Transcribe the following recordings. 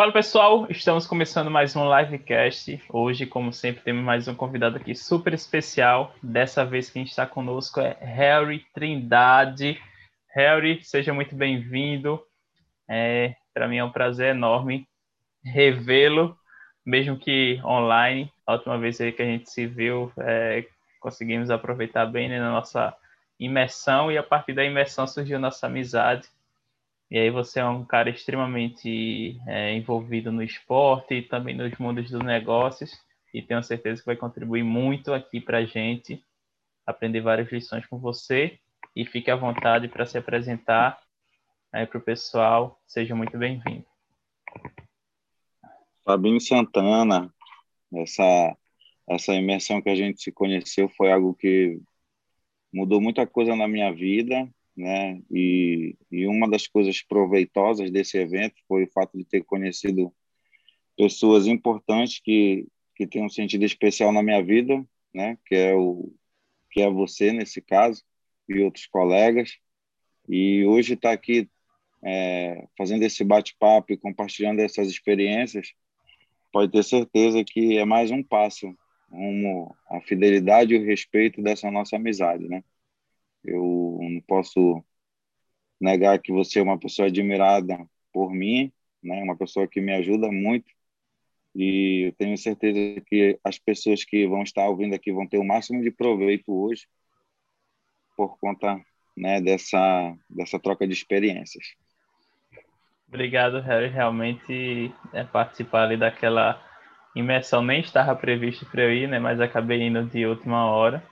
Fala pessoal, estamos começando mais um livecast. Hoje, como sempre, temos mais um convidado aqui super especial. Dessa vez quem está conosco é Harry Trindade. Harry, seja muito bem-vindo. É, Para mim é um prazer enorme revê-lo, mesmo que online. A última vez que a gente se viu, é, conseguimos aproveitar bem né, na nossa imersão e a partir da imersão surgiu nossa amizade. E aí você é um cara extremamente é, envolvido no esporte e também nos mundos dos negócios e tenho certeza que vai contribuir muito aqui para a gente aprender várias lições com você e fique à vontade para se apresentar aí para o pessoal. Seja muito bem-vindo. Fabinho Santana, essa essa imersão que a gente se conheceu foi algo que mudou muita coisa na minha vida né? E, e uma das coisas proveitosas desse evento foi o fato de ter conhecido pessoas importantes que que têm um sentido especial na minha vida, né? Que é o que é você nesse caso e outros colegas. E hoje está aqui é, fazendo esse bate-papo e compartilhando essas experiências, pode ter certeza que é mais um passo rumo à fidelidade e o respeito dessa nossa amizade, né? Eu não posso negar que você é uma pessoa admirada por mim, né? Uma pessoa que me ajuda muito e eu tenho certeza que as pessoas que vão estar ouvindo aqui vão ter o máximo de proveito hoje por conta, né, dessa dessa troca de experiências. Obrigado, Harry. Realmente é participar ali daquela imersão nem estava previsto para eu ir, né? Mas acabei indo de última hora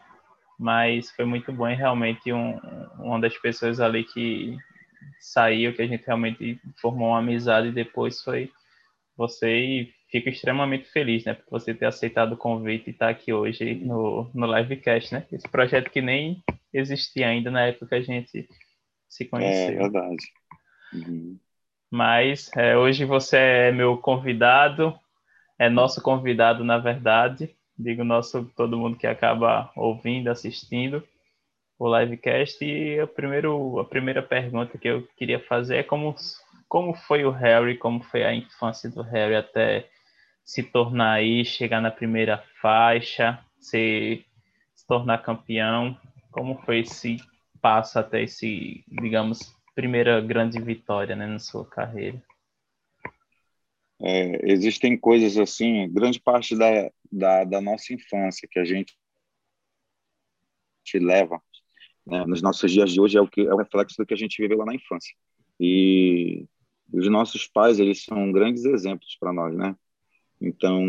mas foi muito bom e realmente um, uma das pessoas ali que saiu, que a gente realmente formou uma amizade depois foi você e fico extremamente feliz, né, por você ter aceitado o convite e estar aqui hoje no, no livecast, né, esse projeto que nem existia ainda na época que a gente se conheceu. É verdade. Uhum. Mas é, hoje você é meu convidado, é nosso convidado, na verdade, digo nosso todo mundo que acaba ouvindo, assistindo o livecast. E a, primeiro, a primeira pergunta que eu queria fazer é como, como foi o Harry, como foi a infância do Harry até se tornar aí, chegar na primeira faixa, se, se tornar campeão. Como foi esse passo até esse, digamos, primeira grande vitória né, na sua carreira? É, existem coisas assim, grande parte da, da, da, nossa infância que a gente te leva né, nos nossos dias de hoje é o que é o reflexo do que a gente viveu lá na infância. E os nossos pais, eles são grandes exemplos para nós, né? Então,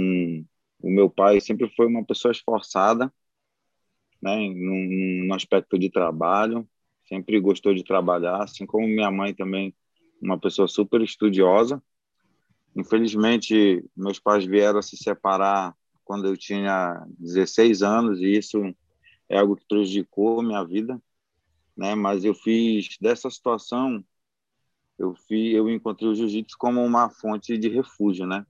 o meu pai sempre foi uma pessoa esforçada, né, no, aspecto de trabalho, sempre gostou de trabalhar, assim como minha mãe também, uma pessoa super estudiosa Infelizmente, meus pais vieram a se separar quando eu tinha 16 anos e isso é algo que prejudicou minha vida, né? Mas eu fiz dessa situação, eu fiz, eu encontrei o jiu-jitsu como uma fonte de refúgio, né?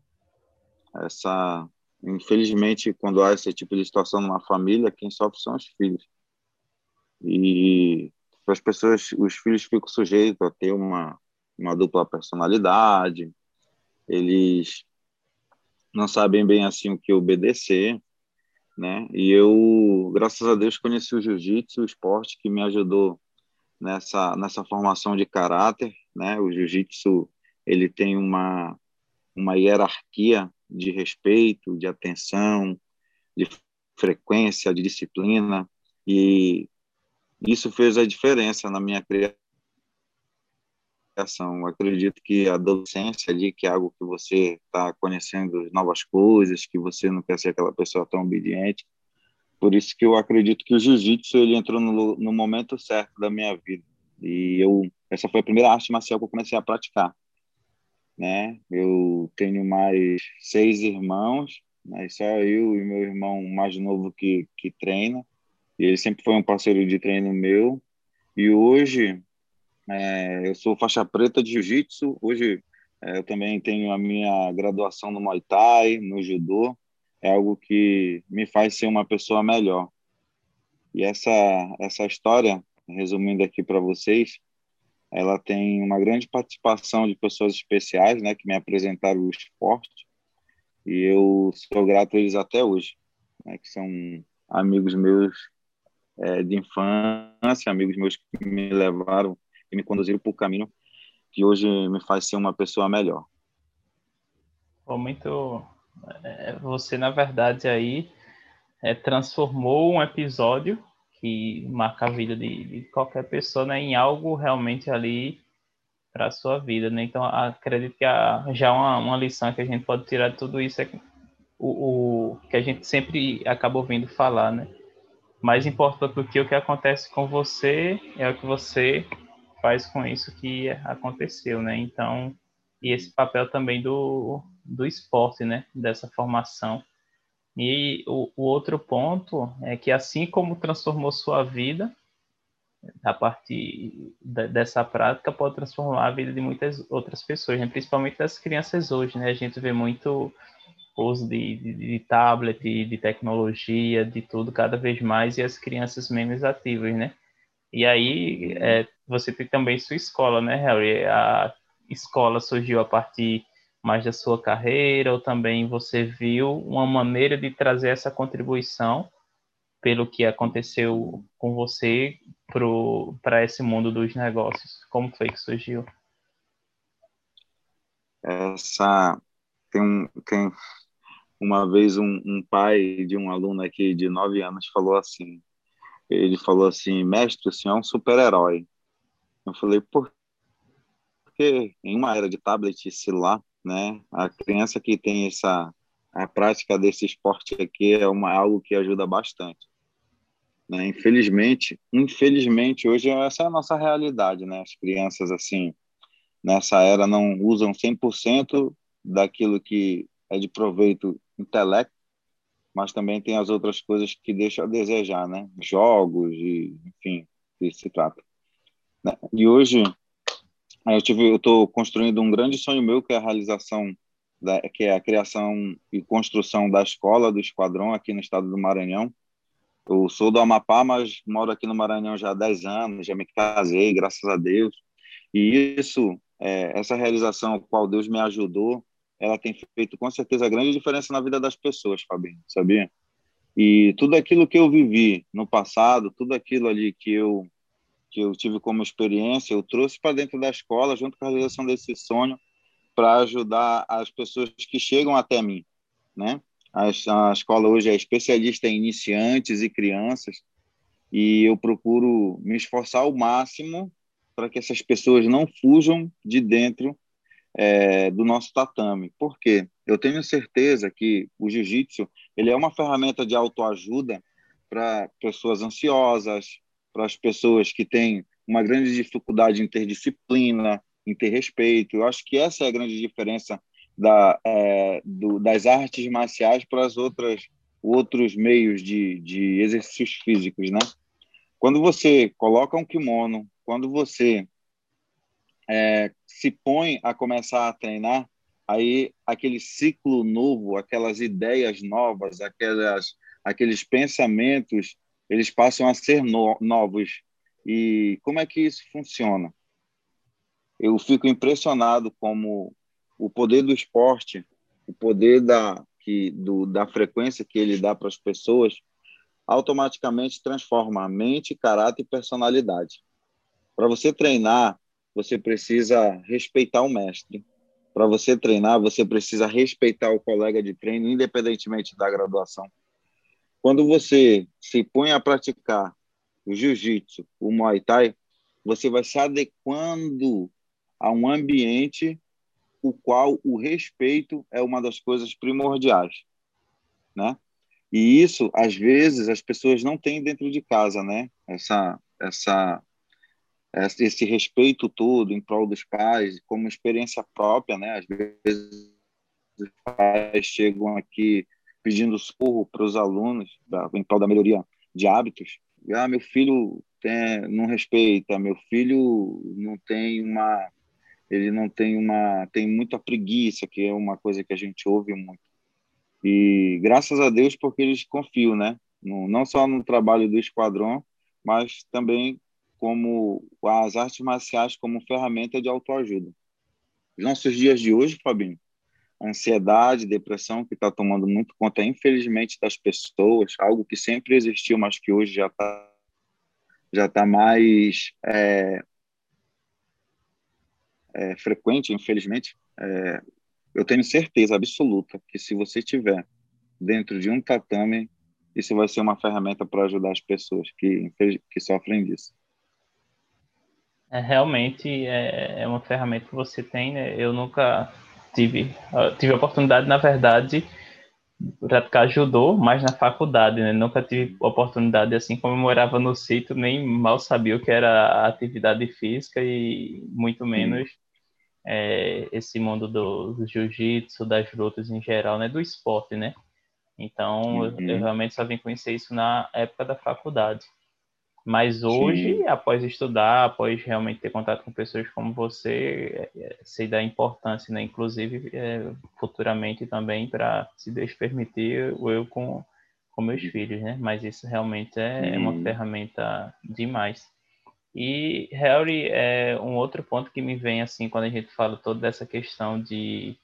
Essa, infelizmente, quando há esse tipo de situação numa família, quem sofre são os filhos. E as pessoas, os filhos ficam sujeitos a ter uma uma dupla personalidade, eles não sabem bem assim o que obedecer, né? E eu, graças a Deus, conheci o jiu-jitsu, o esporte que me ajudou nessa nessa formação de caráter, né? O jiu-jitsu ele tem uma uma hierarquia de respeito, de atenção, de frequência, de disciplina e isso fez a diferença na minha criação eu acredito que a adolescência ali, que é algo que você está conhecendo novas coisas, que você não quer ser aquela pessoa tão obediente. Por isso que eu acredito que o jiu-jitsu ele entrou no, no momento certo da minha vida. E eu essa foi a primeira arte marcial que eu comecei a praticar. Né? Eu tenho mais seis irmãos, né? só eu e meu irmão mais novo que, que treina. E ele sempre foi um parceiro de treino meu. E hoje é, eu sou faixa preta de jiu-jitsu. Hoje é, eu também tenho a minha graduação no Muay Thai, no judô. É algo que me faz ser uma pessoa melhor. E essa essa história, resumindo aqui para vocês, ela tem uma grande participação de pessoas especiais, né, que me apresentaram o esporte, e eu sou grato a eles até hoje, né, que são amigos meus é, de infância, amigos meus que me levaram e me conduziram para o caminho que hoje me faz ser uma pessoa melhor. Muito. É, você, na verdade, aí é, transformou um episódio que marca a vida de, de qualquer pessoa né, em algo realmente ali para a sua vida. Né? Então, acredito que a, já uma, uma lição que a gente pode tirar de tudo isso é o, o que a gente sempre acaba ouvindo falar, né? Mais importante do que o que acontece com você é o que você faz com isso que aconteceu, né? Então, e esse papel também do, do esporte, né? Dessa formação. E o, o outro ponto é que assim como transformou sua vida, a partir dessa prática pode transformar a vida de muitas outras pessoas, né? principalmente das crianças hoje, né? A gente vê muito uso de, de, de tablet, de, de, tecnologia, de tudo cada vez mais e as crianças menos ativas, né? E aí é, você tem também sua escola, né, Harry? A escola surgiu a partir mais da sua carreira ou também você viu uma maneira de trazer essa contribuição pelo que aconteceu com você para esse mundo dos negócios? Como foi que surgiu? Essa tem um tem uma vez um, um pai de um aluno aqui de nove anos falou assim ele falou assim mestre o senhor é um super herói eu falei por que em uma era de tablet e celular né? A criança que tem essa a prática desse esporte aqui é uma algo que ajuda bastante. Né? Infelizmente, infelizmente hoje essa é a nossa realidade, né? As crianças assim nessa era não usam 100% daquilo que é de proveito intelecto, mas também tem as outras coisas que deixam a desejar, né? Jogos e enfim, que se trata. Né? E hoje eu tive, eu estou construindo um grande sonho meu que é a realização da, que é a criação e construção da escola do esquadrão aqui no estado do Maranhão. Eu sou do Amapá, mas moro aqui no Maranhão já há 10 anos, já me casei, graças a Deus. E isso, é, essa realização a qual Deus me ajudou, ela tem feito com certeza grande diferença na vida das pessoas, Fabinho, sabia? E tudo aquilo que eu vivi no passado, tudo aquilo ali que eu que eu tive como experiência, eu trouxe para dentro da escola, junto com a realização desse sonho, para ajudar as pessoas que chegam até mim, né? A, a escola hoje é especialista em iniciantes e crianças, e eu procuro me esforçar ao máximo para que essas pessoas não fujam de dentro é, do nosso tatame. Por quê? Eu tenho certeza que o jiu-jitsu ele é uma ferramenta de autoajuda para pessoas ansiosas, para as pessoas que têm uma grande dificuldade em ter disciplina, em ter respeito. Eu acho que essa é a grande diferença da, é, do, das artes marciais para as outras outros meios de, de exercícios físicos, né? Quando você coloca um kimono, quando você é, se põe a começar a treinar, aí aquele ciclo novo, aquelas ideias novas, aquelas, aqueles pensamentos eles passam a ser no, novos. E como é que isso funciona? Eu fico impressionado como o poder do esporte, o poder da, que, do, da frequência que ele dá para as pessoas, automaticamente transforma a mente, caráter e personalidade. Para você treinar, você precisa respeitar o mestre. Para você treinar, você precisa respeitar o colega de treino, independentemente da graduação. Quando você se põe a praticar o jiu-jitsu, o muay thai, você vai se adequando a um ambiente o qual o respeito é uma das coisas primordiais, né? E isso, às vezes, as pessoas não têm dentro de casa, né? Essa, essa, esse respeito todo em prol dos pais, como experiência própria, né? Às vezes, os pais chegam aqui pedindo socorro para os alunos em prol da melhoria de hábitos. Ah, meu filho tem, não respeita, meu filho não tem uma, ele não tem uma, tem muita preguiça, que é uma coisa que a gente ouve muito. E graças a Deus porque eles confiam, né? Não só no trabalho do esquadrão, mas também como as artes marciais como ferramenta de autoajuda. Os nossos dias de hoje, Fabinho, ansiedade, depressão que está tomando muito conta, infelizmente, das pessoas, algo que sempre existiu, mas que hoje já está já tá mais é, é, frequente, infelizmente. É, eu tenho certeza absoluta que se você tiver dentro de um tatame, isso vai ser uma ferramenta para ajudar as pessoas que, que sofrem disso. É, realmente é, é uma ferramenta que você tem, né? Eu nunca tive, tive a oportunidade, na verdade, de praticar judô, mas na faculdade, né? Nunca tive oportunidade, assim, como eu morava no sítio, nem mal sabia o que era a atividade física e muito menos é, esse mundo do, do jiu-jitsu, das lutas em geral, né? Do esporte, né? Então, uhum. eu realmente só vim conhecer isso na época da faculdade. Mas hoje, Sim. após estudar, após realmente ter contato com pessoas como você, é, é, sei da importância, né? inclusive é, futuramente também, para, se Deus permitir, eu com, com meus filhos, né? Mas isso realmente é, é uma ferramenta demais. E, Harry, é um outro ponto que me vem, assim, quando a gente fala toda dessa questão de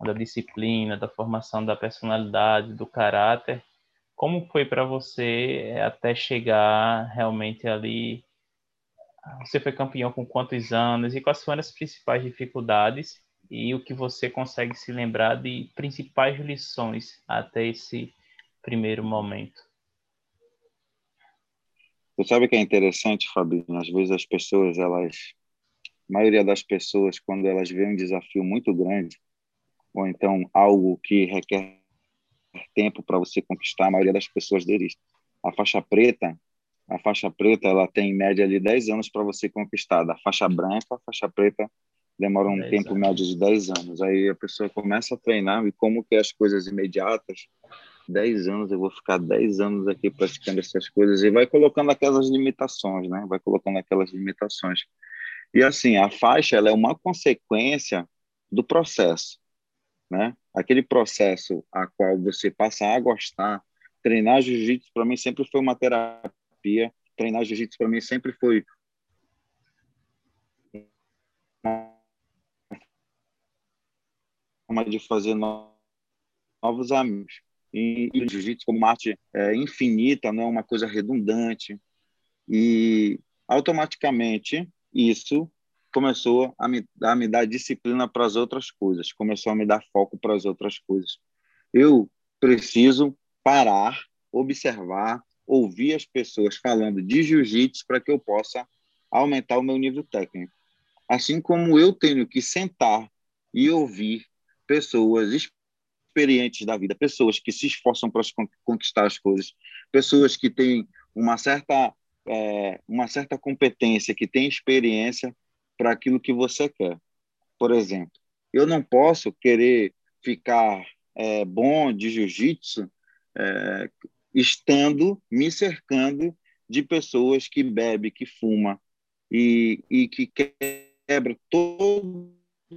da disciplina, da formação da personalidade, do caráter, como foi para você eh, até chegar realmente ali? Você foi campeão com quantos anos e quais foram as principais dificuldades e o que você consegue se lembrar de principais lições até esse primeiro momento? Você sabe que é interessante, Fabinho? Às vezes as pessoas, elas, a maioria das pessoas, quando elas veem um desafio muito grande, ou então algo que requer tempo para você conquistar, a maioria das pessoas desiste. A faixa preta, a faixa preta, ela tem em média ali 10 anos para você conquistar. Da faixa branca, a faixa preta demora um tempo anos. médio de 10 anos. Aí a pessoa começa a treinar e como que é as coisas imediatas, 10 anos, eu vou ficar 10 anos aqui praticando essas coisas e vai colocando aquelas limitações, né? Vai colocando aquelas limitações. E assim, a faixa ela é uma consequência do processo né? Aquele processo a qual você passa a gostar. Treinar jiu-jitsu para mim sempre foi uma terapia. Treinar jiu-jitsu para mim sempre foi uma de fazer novos amigos. E, e jiu-jitsu como arte é, infinita, não é uma coisa redundante. E automaticamente isso começou a me, a me dar disciplina para as outras coisas, começou a me dar foco para as outras coisas. Eu preciso parar, observar, ouvir as pessoas falando de jiu-jitsu para que eu possa aumentar o meu nível técnico. Assim como eu tenho que sentar e ouvir pessoas experientes da vida, pessoas que se esforçam para conquistar as coisas, pessoas que têm uma certa é, uma certa competência, que têm experiência para aquilo que você quer. Por exemplo, eu não posso querer ficar é, bom de jiu-jitsu é, estando me cercando de pessoas que bebe, que fuma e, e que quebra todo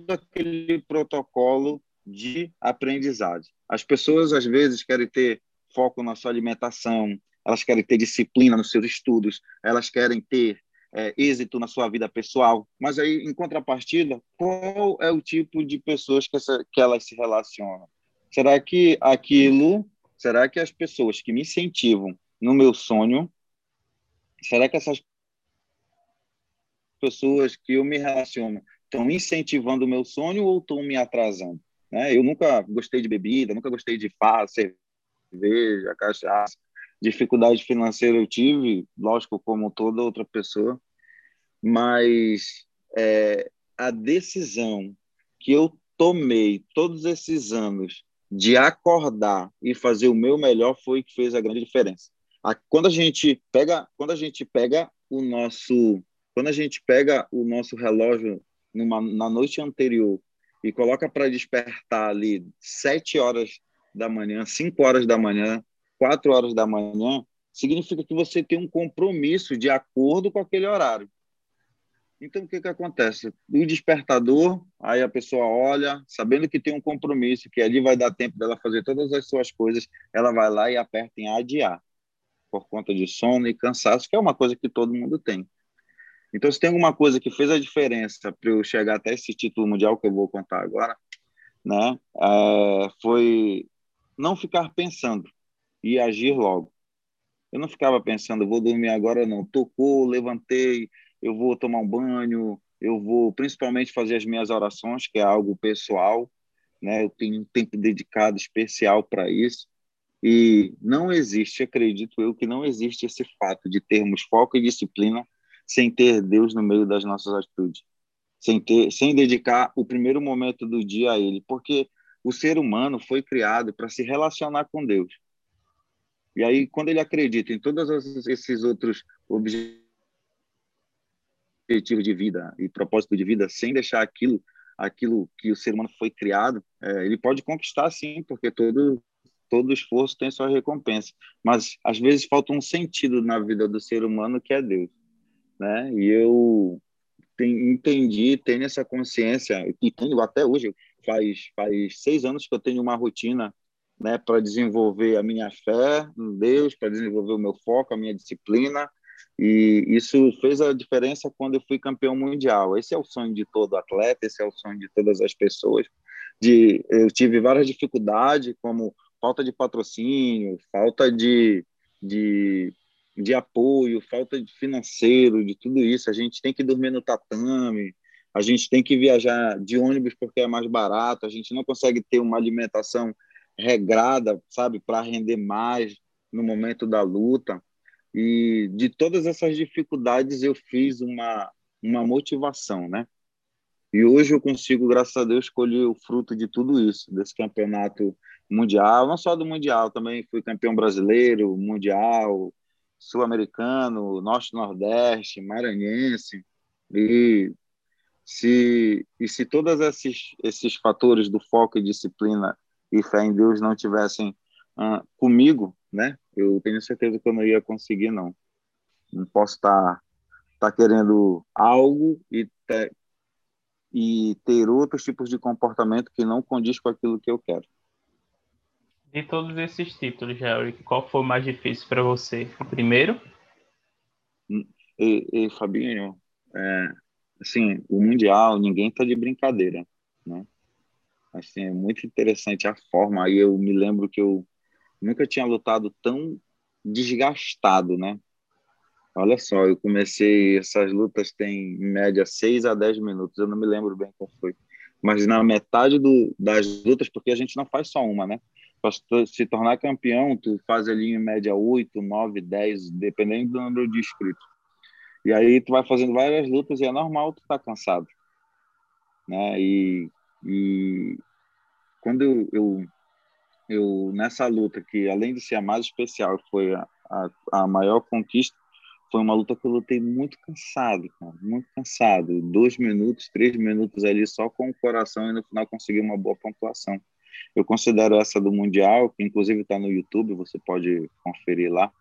aquele protocolo de aprendizagem. As pessoas às vezes querem ter foco na sua alimentação, elas querem ter disciplina nos seus estudos, elas querem ter é, êxito na sua vida pessoal. Mas aí, em contrapartida, qual é o tipo de pessoas que, essa, que elas se relacionam? Será que aquilo, será que as pessoas que me incentivam no meu sonho, será que essas pessoas que eu me relaciono estão incentivando o meu sonho ou estão me atrasando? Né? Eu nunca gostei de bebida, nunca gostei de farra, cerveja, cachaça dificuldade financeira eu tive, lógico, como toda outra pessoa, mas é, a decisão que eu tomei todos esses anos de acordar e fazer o meu melhor foi que fez a grande diferença. A, quando a gente pega, quando a gente pega o nosso, quando a gente pega o nosso relógio numa, na noite anterior e coloca para despertar ali sete horas da manhã, cinco horas da manhã, quatro horas da manhã, significa que você tem um compromisso de acordo com aquele horário. Então, o que, que acontece? O despertador, aí a pessoa olha, sabendo que tem um compromisso, que ali vai dar tempo dela fazer todas as suas coisas, ela vai lá e aperta em adiar, por conta de sono e cansaço, que é uma coisa que todo mundo tem. Então, se tem alguma coisa que fez a diferença para eu chegar até esse título mundial que eu vou contar agora, né, é, foi não ficar pensando e agir logo. Eu não ficava pensando, vou dormir agora, não. Tocou, levantei, eu vou tomar um banho, eu vou principalmente fazer as minhas orações, que é algo pessoal, né? Eu tenho um tempo dedicado especial para isso. E não existe, acredito eu, que não existe esse fato de termos foco e disciplina sem ter Deus no meio das nossas atitudes, sem ter, sem dedicar o primeiro momento do dia a Ele, porque o ser humano foi criado para se relacionar com Deus. E aí, quando ele acredita em todos esses outros objetivos de vida e propósito de vida, sem deixar aquilo, aquilo que o ser humano foi criado, é, ele pode conquistar sim, porque todo todo esforço tem sua recompensa. Mas às vezes falta um sentido na vida do ser humano que é Deus, né? E eu tem, entendi, tenho essa consciência e tenho até hoje. Faz faz seis anos que eu tenho uma rotina né, para desenvolver a minha fé em Deus, para desenvolver o meu foco, a minha disciplina, e isso fez a diferença quando eu fui campeão mundial. Esse é o sonho de todo atleta, esse é o sonho de todas as pessoas. De, eu tive várias dificuldades, como falta de patrocínio, falta de, de, de apoio, falta de financeiro, de tudo isso. A gente tem que dormir no tatame, a gente tem que viajar de ônibus porque é mais barato, a gente não consegue ter uma alimentação regrada, sabe, para render mais no momento da luta. E de todas essas dificuldades eu fiz uma uma motivação, né? E hoje eu consigo, graças a Deus, colher o fruto de tudo isso, desse campeonato mundial, não só do mundial, também fui campeão brasileiro, mundial, sul-americano, norte-nordeste, maranhense. E se e se todos esses esses fatores do foco e disciplina e fé em Deus não tivessem uh, comigo, né? Eu tenho certeza que eu não ia conseguir, não. Não posso estar tá, tá querendo algo e ter, e ter outros tipos de comportamento que não condiz com aquilo que eu quero. De todos esses títulos, Jerry, qual foi o mais difícil para você? O primeiro? E, e Fabinho, é, assim, o Mundial, ninguém tá de brincadeira, né? Assim, é muito interessante a forma. Aí eu me lembro que eu nunca tinha lutado tão desgastado, né? Olha só, eu comecei, essas lutas têm em média 6 a 10 minutos, eu não me lembro bem qual foi. Mas na metade do, das lutas, porque a gente não faz só uma, né? Para se tornar campeão, tu faz ali em média 8, 9, 10, dependendo do número de inscritos. E aí tu vai fazendo várias lutas e é normal tu estar tá cansado. Né? E, e quando eu, eu, eu, nessa luta, que além de ser a mais especial, foi a, a, a maior conquista, foi uma luta que eu lutei muito cansado, cara, muito cansado. Dois minutos, três minutos ali só com o coração e no final consegui uma boa pontuação. Eu considero essa do Mundial, que inclusive está no YouTube, você pode conferir lá,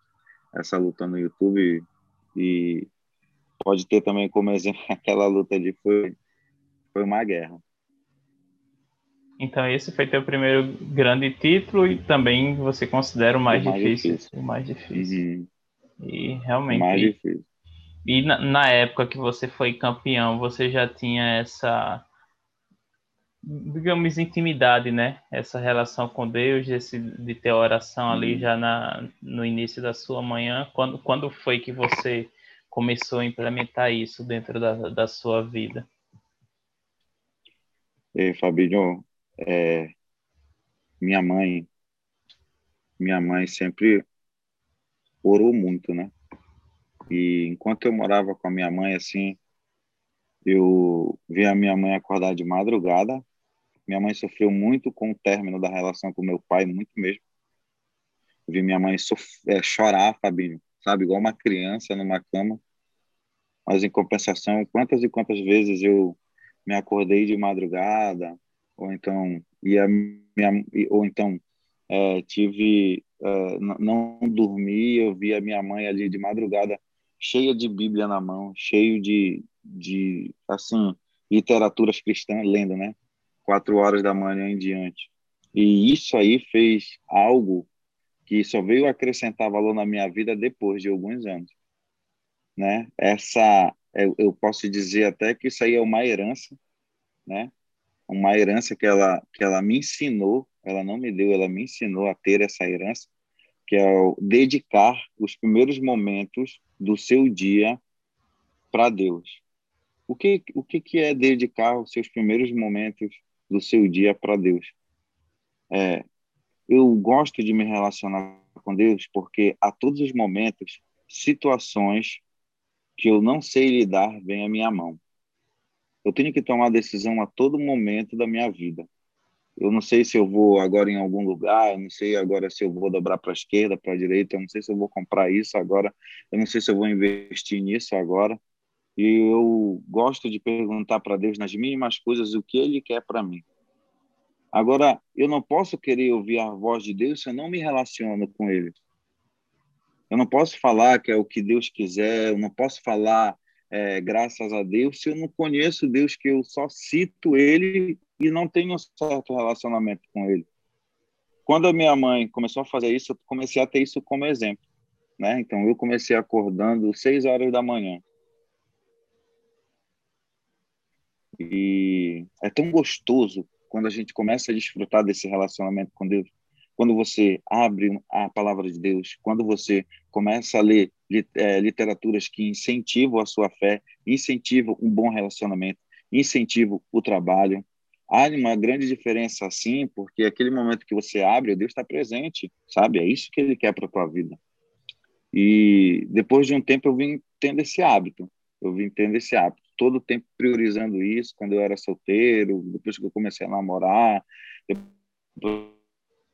essa luta no YouTube. E pode ter também como exemplo aquela luta ali, foi, foi uma guerra. Então esse foi teu primeiro grande título e também você considera o mais, o mais difícil, difícil, O mais difícil. Uhum. E realmente. O mais difícil. E na, na, época que você foi campeão, você já tinha essa, digamos, intimidade, né? Essa relação com Deus, esse, de ter oração ali uhum. já na, no início da sua manhã. Quando, quando foi que você começou a implementar isso dentro da, da sua vida? E, Fabinho, é, minha mãe, minha mãe sempre orou muito, né? E enquanto eu morava com a minha mãe, assim, eu via a minha mãe acordar de madrugada. Minha mãe sofreu muito com o término da relação com meu pai, muito mesmo. Eu vi minha mãe é, chorar, Fabinho, sabe? Igual uma criança numa cama. Mas, em compensação, quantas e quantas vezes eu me acordei de madrugada, ou então ia minha, ou então é, tive é, não dormi eu vi a minha mãe ali de madrugada cheia de Bíblia na mão cheio de de assim literaturas cristãs lendo né quatro horas da manhã em diante e isso aí fez algo que só veio acrescentar valor na minha vida depois de alguns anos né? Essa, eu, eu posso dizer até que isso aí é uma herança, né? Uma herança que ela, que ela me ensinou, ela não me deu, ela me ensinou a ter essa herança, que é o dedicar os primeiros momentos do seu dia para Deus. O que, o que, que é dedicar os seus primeiros momentos do seu dia para Deus? É, eu gosto de me relacionar com Deus porque a todos os momentos, situações que eu não sei lidar vêm à minha mão. Eu tenho que tomar decisão a todo momento da minha vida. Eu não sei se eu vou agora em algum lugar, eu não sei agora se eu vou dobrar para a esquerda, para a direita, eu não sei se eu vou comprar isso agora, eu não sei se eu vou investir nisso agora. E eu gosto de perguntar para Deus nas mínimas coisas o que Ele quer para mim. Agora, eu não posso querer ouvir a voz de Deus se eu não me relaciono com Ele. Eu não posso falar que é o que Deus quiser, eu não posso falar é, graças a Deus se eu não conheço Deus, que eu só cito Ele e não tenho um certo relacionamento com Ele. Quando a minha mãe começou a fazer isso, eu comecei a ter isso como exemplo. Né? Então, eu comecei acordando seis horas da manhã. E é tão gostoso quando a gente começa a desfrutar desse relacionamento com Deus. Quando você abre a palavra de Deus, quando você começa a ler é, literaturas que incentivam a sua fé, incentivam um bom relacionamento, incentivam o trabalho. Há uma grande diferença assim, porque aquele momento que você abre, Deus está presente, sabe? É isso que Ele quer para a tua vida. E depois de um tempo eu vim tendo esse hábito, eu vim tendo esse hábito todo o tempo priorizando isso quando eu era solteiro, depois que eu comecei a namorar, depois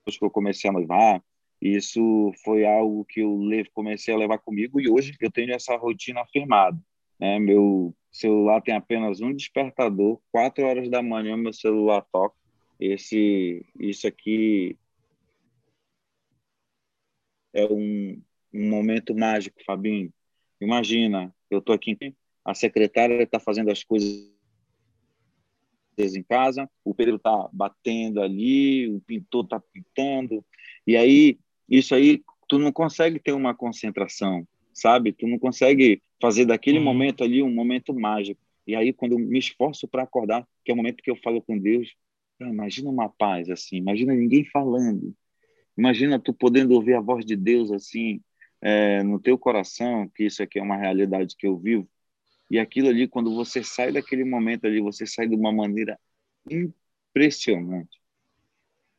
que eu comecei a noivar. Isso foi algo que eu comecei a levar comigo e hoje eu tenho essa rotina afirmada. Né? Meu celular tem apenas um despertador, quatro horas da manhã meu celular toca. Esse, isso aqui é um, um momento mágico, Fabinho. Imagina, eu estou aqui a secretária está fazendo as coisas em casa, o pedreiro está batendo ali, o pintor está pintando, e aí, isso aí, tu não consegue ter uma concentração, sabe? Tu não consegue fazer daquele uhum. momento ali um momento mágico. E aí, quando eu me esforço para acordar, que é o momento que eu falo com Deus, imagina uma paz assim, imagina ninguém falando, imagina tu podendo ouvir a voz de Deus assim, é, no teu coração, que isso aqui é uma realidade que eu vivo, e aquilo ali, quando você sai daquele momento ali, você sai de uma maneira impressionante.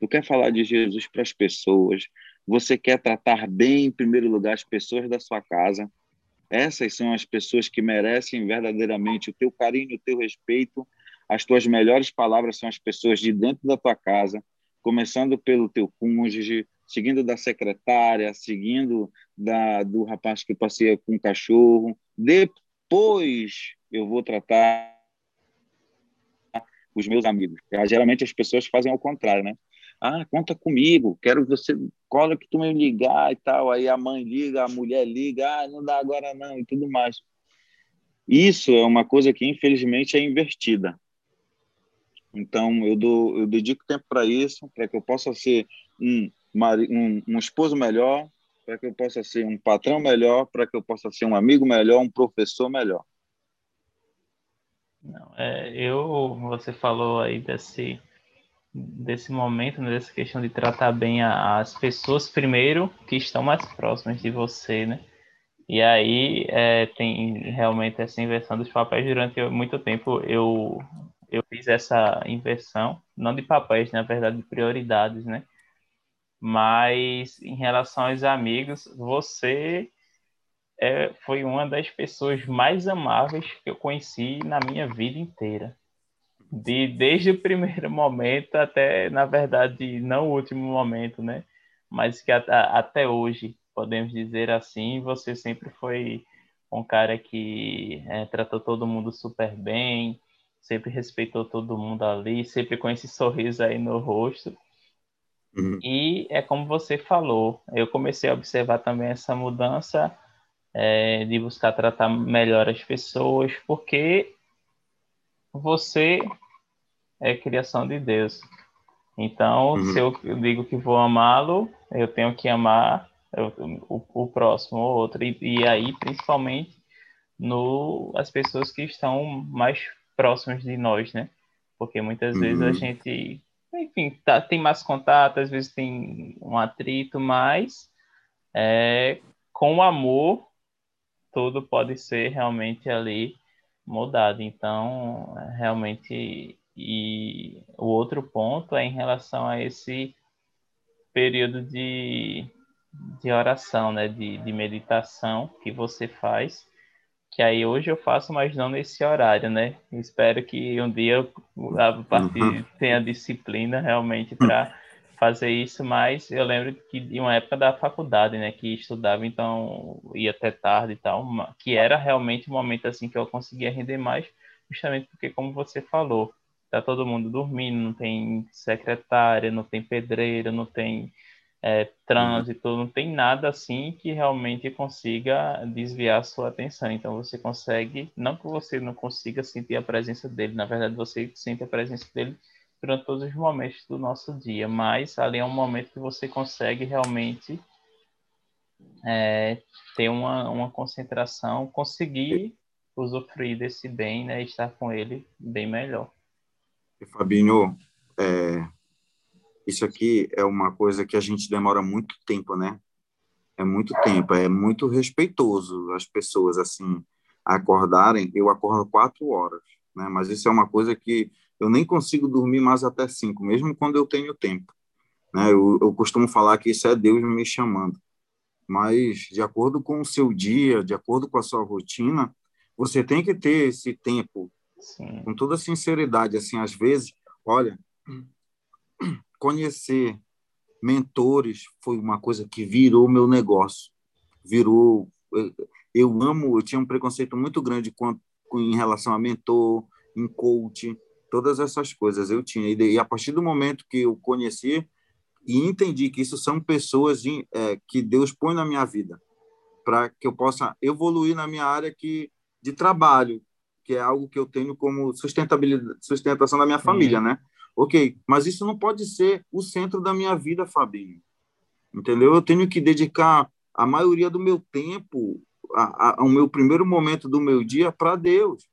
Tu quer falar de Jesus para as pessoas, você quer tratar bem, em primeiro lugar, as pessoas da sua casa. Essas são as pessoas que merecem verdadeiramente o teu carinho, o teu respeito. As tuas melhores palavras são as pessoas de dentro da tua casa, começando pelo teu cônjuge, seguindo da secretária, seguindo da, do rapaz que passeia com o cachorro, depois eu vou tratar os meus amigos. Geralmente as pessoas fazem ao contrário, né? Ah, conta comigo, quero você, cola que tu me ligar e tal. Aí a mãe liga, a mulher liga, ah, não dá agora não e tudo mais. Isso é uma coisa que infelizmente é invertida. Então eu dou, eu dedico tempo para isso, para que eu possa ser um, um, um esposo melhor, para que eu possa ser um patrão melhor, para que eu possa ser um amigo melhor, um professor melhor. Não, é, eu, você falou aí desse, desse momento, né, dessa questão de tratar bem as pessoas primeiro que estão mais próximas de você, né? E aí é, tem realmente essa inversão dos papéis durante muito tempo. Eu, eu fiz essa inversão, não de papéis, na verdade, de prioridades, né? Mas em relação aos amigos, você é, foi uma das pessoas mais amáveis que eu conheci na minha vida inteira. De, desde o primeiro momento até, na verdade, não o último momento, né? Mas que a, a, até hoje, podemos dizer assim, você sempre foi um cara que é, tratou todo mundo super bem, sempre respeitou todo mundo ali, sempre com esse sorriso aí no rosto. Uhum. E é como você falou, eu comecei a observar também essa mudança é, de buscar tratar melhor as pessoas, porque você é criação de Deus. Então, uhum. se eu digo que vou amá-lo, eu tenho que amar o, o próximo, o outro. E, e aí, principalmente, no as pessoas que estão mais próximas de nós, né? Porque muitas uhum. vezes a uhum. gente, enfim, tá, tem mais contato, às vezes tem um atrito, mas é, com o amor tudo pode ser realmente ali mudado. Então, realmente, e o outro ponto é em relação a esse período de, de oração, né, de, de meditação que você faz, que aí hoje eu faço, mas não nesse horário, né? Espero que um dia eu, a partir uhum. tenha disciplina realmente para fazer isso, mas eu lembro que de uma época da faculdade, né, que estudava, então ia até tarde e tal, que era realmente um momento assim que eu conseguia render mais, justamente porque como você falou, tá todo mundo dormindo, não tem secretária, não tem pedreira, não tem é, trânsito, não tem nada assim que realmente consiga desviar a sua atenção. Então você consegue, não que você não consiga sentir a presença dele, na verdade você sente a presença dele durante todos os momentos do nosso dia, mas ali é um momento que você consegue realmente é, ter uma, uma concentração, conseguir usufruir desse bem, né, estar com ele bem melhor. Fabinho, é, isso aqui é uma coisa que a gente demora muito tempo, né? É muito tempo, é muito respeitoso as pessoas, assim, acordarem. Eu acordo quatro horas, né? Mas isso é uma coisa que eu nem consigo dormir mais até cinco, mesmo quando eu tenho tempo. Né? Eu, eu costumo falar que isso é Deus me chamando. Mas, de acordo com o seu dia, de acordo com a sua rotina, você tem que ter esse tempo, Sim. com toda sinceridade. Assim, às vezes, olha, conhecer mentores foi uma coisa que virou meu negócio. Virou. Eu amo, eu tinha um preconceito muito grande com, em relação a mentor, em coach, todas essas coisas eu tinha. E, a partir do momento que eu conheci e entendi que isso são pessoas é, que Deus põe na minha vida para que eu possa evoluir na minha área que, de trabalho, que é algo que eu tenho como sustentabilidade, sustentação da minha família, né? Ok, mas isso não pode ser o centro da minha vida, Fabinho. Entendeu? Eu tenho que dedicar a maioria do meu tempo, ao meu primeiro momento do meu dia para Deus.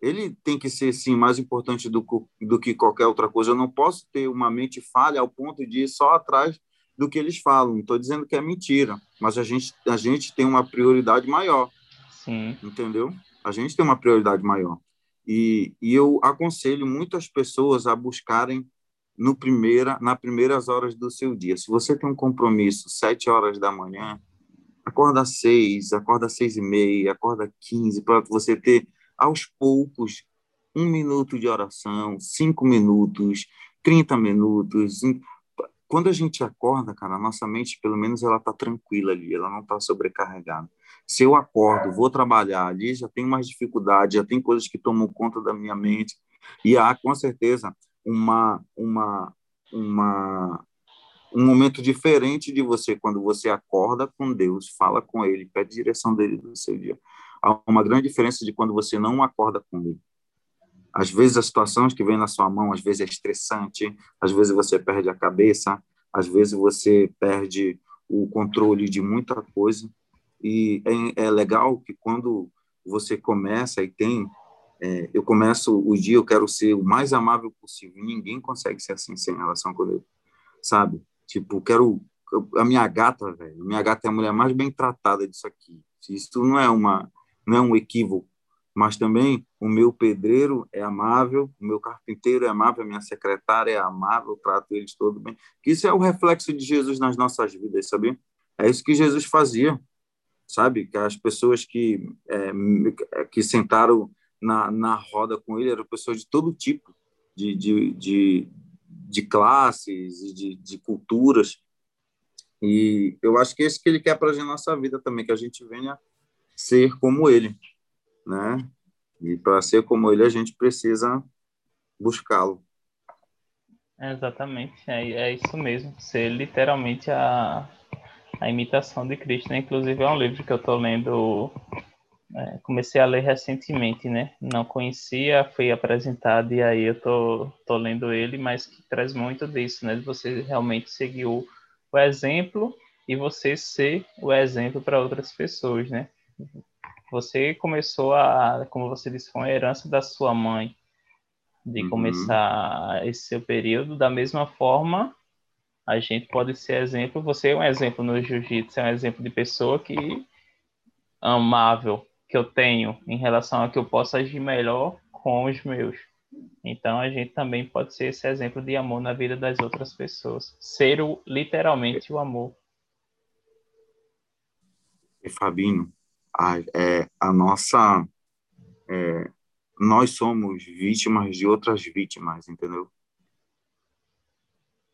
Ele tem que ser, sim, mais importante do, do que qualquer outra coisa. Eu não posso ter uma mente falha ao ponto de ir só atrás do que eles falam. Não estou dizendo que é mentira, mas a gente, a gente tem uma prioridade maior. Sim. Entendeu? A gente tem uma prioridade maior. E, e eu aconselho muitas pessoas a buscarem no primeira, nas primeiras horas do seu dia. Se você tem um compromisso sete horas da manhã, acorda às seis, acorda às seis e meia, acorda quinze, para você ter aos poucos um minuto de oração, cinco minutos, trinta minutos. Quando a gente acorda, cara, a nossa mente, pelo menos, ela está tranquila ali, ela não está sobrecarregada. Se eu acordo, vou trabalhar ali, já tem mais dificuldade, já tem coisas que tomam conta da minha mente. E há, com certeza, uma, uma, uma, um momento diferente de você quando você acorda com Deus, fala com Ele, pede direção dele no seu dia. Há uma grande diferença de quando você não acorda com Ele. Às vezes, as situações que vêm na sua mão, às vezes é estressante, às vezes você perde a cabeça, às vezes você perde o controle de muita coisa. E é, é legal que quando você começa e tem. É, eu começo o dia, eu quero ser o mais amável possível. Ninguém consegue ser assim sem relação com Deus, sabe? Tipo, quero. A minha gata, velho, minha gata é a mulher mais bem tratada disso aqui. Isso não é uma, não é um equívoco, mas também o meu pedreiro é amável, o meu carpinteiro é amável, a minha secretária é amável, eu trato eles todo bem. Isso é o reflexo de Jesus nas nossas vidas, sabe? É isso que Jesus fazia sabe? Que as pessoas que, é, que sentaram na, na roda com ele eram pessoas de todo tipo, de, de, de, de classes e de, de culturas. E eu acho que é isso que ele quer para a nossa vida também, que a gente venha ser como ele, né? E para ser como ele, a gente precisa buscá-lo. exatamente, é, é isso mesmo. Ser literalmente a, a Imitação de Cristo, né? Inclusive é um livro que eu estou lendo, é, comecei a ler recentemente, né? Não conhecia, fui apresentado e aí eu tô, tô lendo ele, mas que traz muito disso, né? De você realmente seguir o, o exemplo e você ser o exemplo para outras pessoas, né? Você começou a, como você disse, foi uma herança da sua mãe, de uhum. começar esse seu período. Da mesma forma, a gente pode ser exemplo. Você é um exemplo no jiu-jitsu, é um exemplo de pessoa que amável que eu tenho em relação a que eu possa agir melhor com os meus. Então a gente também pode ser esse exemplo de amor na vida das outras pessoas. Ser o, literalmente o amor. E Fabinho, a, é, a nossa. É, nós somos vítimas de outras vítimas, entendeu?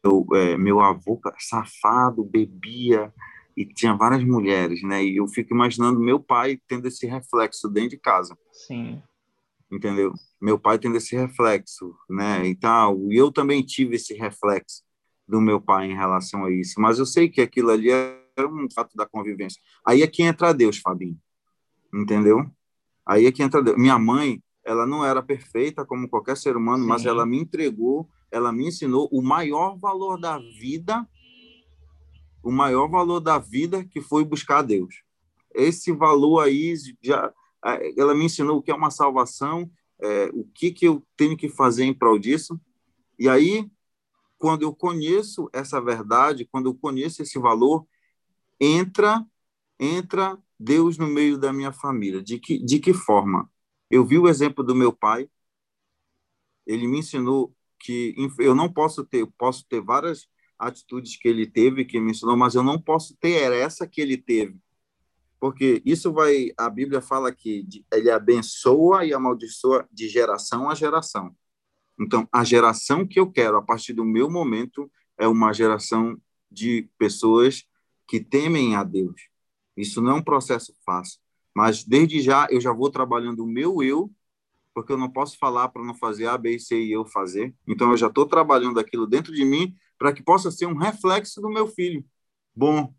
Eu, é, meu avô safado bebia e tinha várias mulheres, né? E eu fico imaginando meu pai tendo esse reflexo dentro de casa. Sim entendeu? Meu pai tendo esse reflexo, né, e tal. E eu também tive esse reflexo do meu pai em relação a isso. Mas eu sei que aquilo ali era um fato da convivência. Aí é que entra Deus, Fabinho. Entendeu? Aí é que entra Deus. Minha mãe, ela não era perfeita como qualquer ser humano, Sim. mas ela me entregou, ela me ensinou o maior valor da vida, o maior valor da vida que foi buscar Deus. Esse valor aí já ela me ensinou o que é uma salvação, é, o que, que eu tenho que fazer em prol disso. E aí, quando eu conheço essa verdade, quando eu conheço esse valor, entra entra Deus no meio da minha família. De que, de que forma? Eu vi o exemplo do meu pai, ele me ensinou que eu não posso ter, posso ter várias atitudes que ele teve, que me ensinou, mas eu não posso ter essa que ele teve porque isso vai, a Bíblia fala que ele abençoa e amaldiçoa de geração a geração. Então, a geração que eu quero a partir do meu momento é uma geração de pessoas que temem a Deus. Isso não é um processo fácil, mas desde já eu já vou trabalhando o meu eu, porque eu não posso falar para não fazer A, B, C e eu fazer. Então eu já estou trabalhando aquilo dentro de mim para que possa ser um reflexo do meu filho. Bom,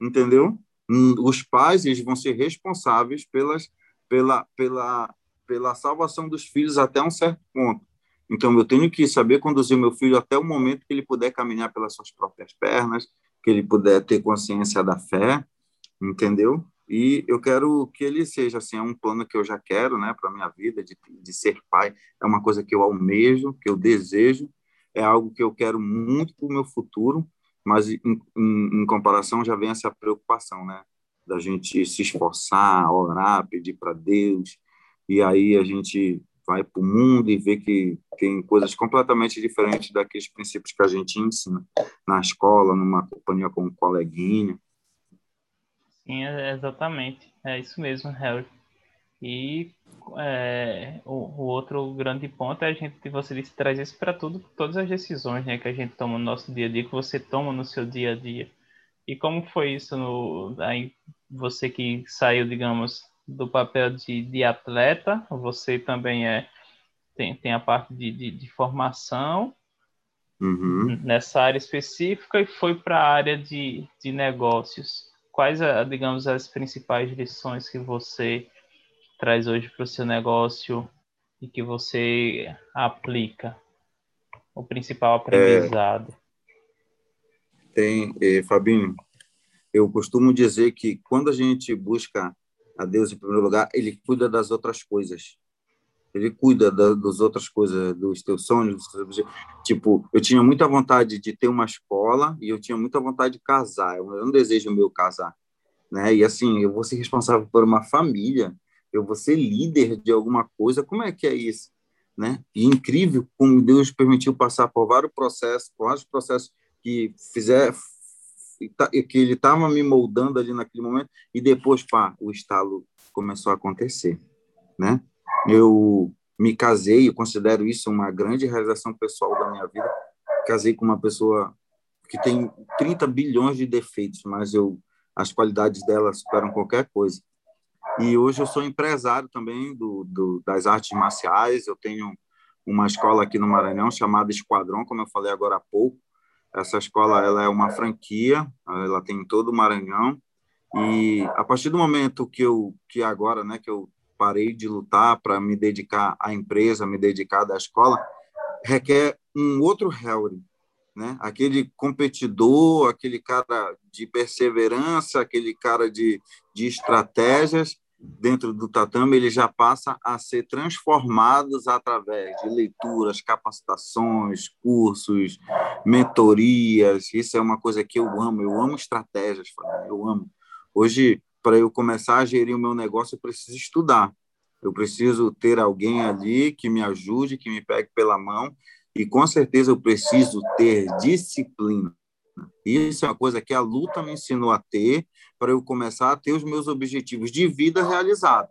entendeu? Hum, os pais eles vão ser responsáveis pelas, pela, pela, pela salvação dos filhos até um certo ponto. Então, eu tenho que saber conduzir meu filho até o momento que ele puder caminhar pelas suas próprias pernas, que ele puder ter consciência da fé, entendeu? E eu quero que ele seja assim, é um plano que eu já quero, né, para minha vida de, de ser pai. É uma coisa que eu almejo, que eu desejo, é algo que eu quero muito para o meu futuro mas em, em, em, comparação já vem essa preocupação, né? Da gente se esforçar, orar, pedir para Deus, e aí a gente vai para o mundo e vê que tem coisas completamente diferentes daqueles princípios que a gente ensina na escola, numa companhia com um coleguinha. Sim, é, exatamente. É isso mesmo, Harry. E é, o, o, outro grande ponto é a gente, você disse, traz isso para tudo, todas as decisões né, que a gente toma no nosso dia a dia, que você toma no seu dia a dia. E como foi isso no, aí, você que saiu, digamos, do papel de, de atleta, você também é tem, tem a parte de, de, de formação uhum. nessa área específica e foi para a área de, de negócios. Quais, digamos, as principais lições que você traz hoje para o seu negócio e que você aplica? O principal aprendizado. É, tem, eh, Fabinho, eu costumo dizer que quando a gente busca a Deus em primeiro lugar, Ele cuida das outras coisas. Ele cuida da, das outras coisas, dos teus sonhos. Tipo, eu tinha muita vontade de ter uma escola e eu tinha muita vontade de casar. Eu não desejo meu casar, né? E assim, eu vou ser responsável por uma família eu vou ser líder de alguma coisa, como é que é isso? Né? E incrível como Deus permitiu passar por vários processos, por vários processos que fizer que ele estava me moldando ali naquele momento e depois pá, o estalo começou a acontecer, né? Eu me casei, eu considero isso uma grande realização pessoal da minha vida. Casei com uma pessoa que tem 30 bilhões de defeitos, mas eu as qualidades dela superam qualquer coisa. E hoje eu sou empresário também do, do, das artes marciais. Eu tenho uma escola aqui no Maranhão chamada Esquadrão, como eu falei agora há pouco. Essa escola ela é uma franquia, ela tem em todo o Maranhão. E a partir do momento que eu que agora, né, que eu parei de lutar para me dedicar à empresa, me dedicar à escola, requer um outro Harry, né? Aquele competidor, aquele cara de perseverança, aquele cara de, de estratégias dentro do tatame, ele já passa a ser transformados através de leituras, capacitações, cursos, mentorias. Isso é uma coisa que eu amo. Eu amo estratégias, eu amo. Hoje, para eu começar a gerir o meu negócio, eu preciso estudar. Eu preciso ter alguém ali que me ajude, que me pegue pela mão, e com certeza eu preciso ter disciplina. Isso é uma coisa que a luta me ensinou a ter para eu começar a ter os meus objetivos de vida realizados.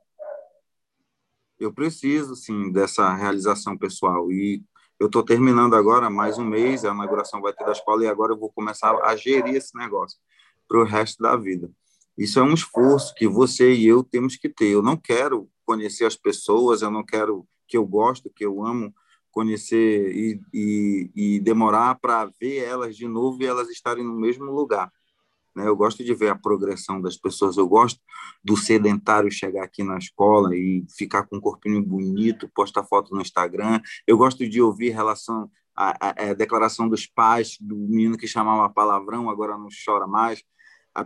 Eu preciso, sim, dessa realização pessoal. E eu estou terminando agora mais um mês, a inauguração vai ter da escola, e agora eu vou começar a gerir esse negócio para o resto da vida. Isso é um esforço que você e eu temos que ter. Eu não quero conhecer as pessoas, eu não quero que eu gosto, que eu amo conhecer e, e, e demorar para ver elas de novo e elas estarem no mesmo lugar. Né? Eu gosto de ver a progressão das pessoas, eu gosto do sedentário chegar aqui na escola e ficar com um corpinho bonito, postar foto no Instagram. Eu gosto de ouvir relação a, a, a declaração dos pais do menino que chamava palavrão, agora não chora mais.